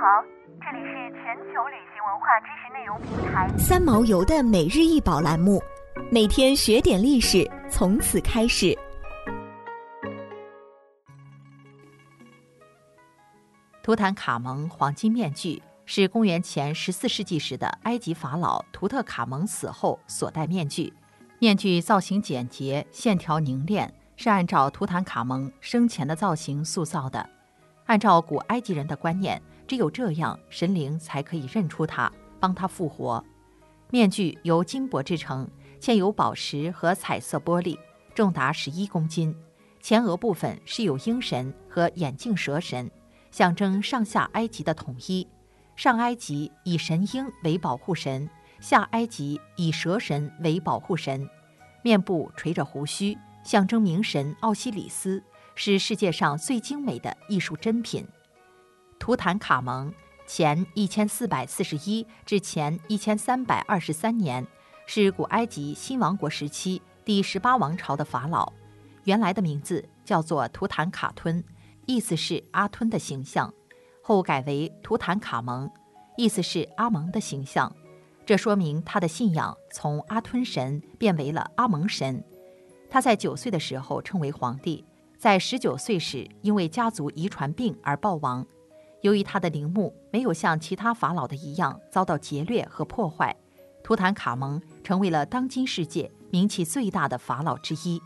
好，这里是全球旅行文化知识内容平台三毛游的每日一宝栏目，每天学点历史，从此开始。图坦卡蒙黄金面具是公元前十四世纪时的埃及法老图特卡蒙死后所戴面具，面具造型简洁，线条凝练，是按照图坦卡蒙生前的造型塑造的。按照古埃及人的观念，只有这样，神灵才可以认出他，帮他复活。面具由金箔制成，嵌有宝石和彩色玻璃，重达十一公斤。前额部分是有鹰神和眼镜蛇神，象征上下埃及的统一。上埃及以神鹰为保护神，下埃及以蛇神为保护神。面部垂着胡须，象征冥神奥西里斯。是世界上最精美的艺术珍品。图坦卡蒙前一千四百四十一至前一千三百二十三年，是古埃及新王国时期第十八王朝的法老。原来的名字叫做图坦卡吞，意思是阿吞的形象，后改为图坦卡蒙，意思是阿蒙的形象。这说明他的信仰从阿吞神变为了阿蒙神。他在九岁的时候称为皇帝。在十九岁时，因为家族遗传病而暴亡。由于他的陵墓没有像其他法老的一样遭到劫掠和破坏，图坦卡蒙成为了当今世界名气最大的法老之一。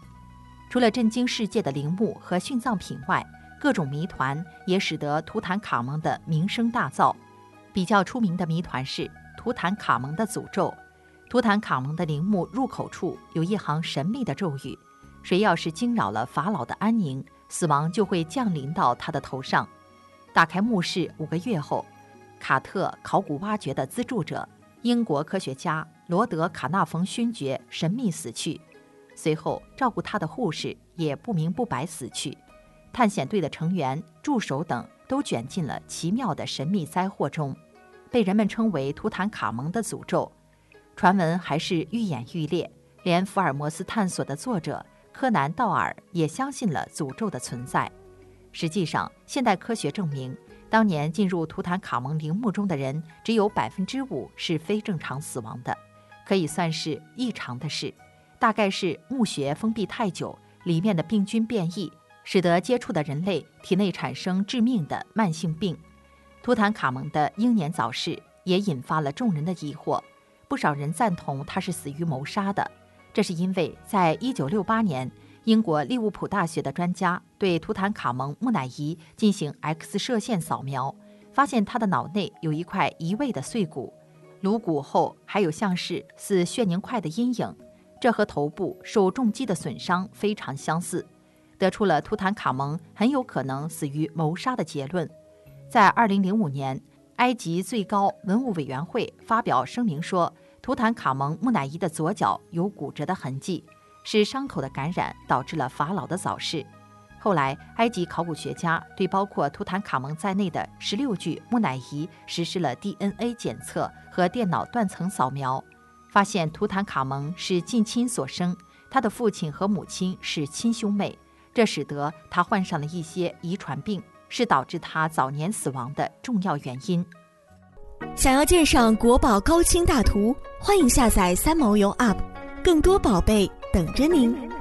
除了震惊世界的陵墓和殉葬品外，各种谜团也使得图坦卡蒙的名声大噪。比较出名的谜团是图坦卡蒙的诅咒。图坦卡蒙的陵墓入口处有一行神秘的咒语。谁要是惊扰了法老的安宁，死亡就会降临到他的头上。打开墓室五个月后，卡特考古挖掘的资助者英国科学家罗德卡纳冯勋爵神秘死去，随后照顾他的护士也不明不白死去，探险队的成员、助手等都卷进了奇妙的神秘灾祸中，被人们称为图坦卡蒙的诅咒。传闻还是愈演愈烈，连福尔摩斯探索的作者。柯南·道尔也相信了诅咒的存在。实际上，现代科学证明，当年进入图坦卡蒙陵墓中的人只有百分之五是非正常死亡的，可以算是异常的事。大概是墓穴封闭太久，里面的病菌变异，使得接触的人类体内产生致命的慢性病。图坦卡蒙的英年早逝也引发了众人的疑惑，不少人赞同他是死于谋杀的。这是因为，在一九六八年，英国利物浦大学的专家对图坦卡蒙木乃伊进行 X 射线扫描，发现他的脑内有一块移位的碎骨，颅骨后还有像是似血凝块的阴影，这和头部受重击的损伤非常相似，得出了图坦卡蒙很有可能死于谋杀的结论。在二零零五年，埃及最高文物委员会发表声明说。图坦卡蒙木乃伊的左脚有骨折的痕迹，是伤口的感染导致了法老的早逝。后来，埃及考古学家对包括图坦卡蒙在内的十六具木乃伊实施了 DNA 检测和电脑断层扫描，发现图坦卡蒙是近亲所生，他的父亲和母亲是亲兄妹，这使得他患上了一些遗传病，是导致他早年死亡的重要原因。想要鉴赏国宝高清大图，欢迎下载三毛游 App，更多宝贝等着您。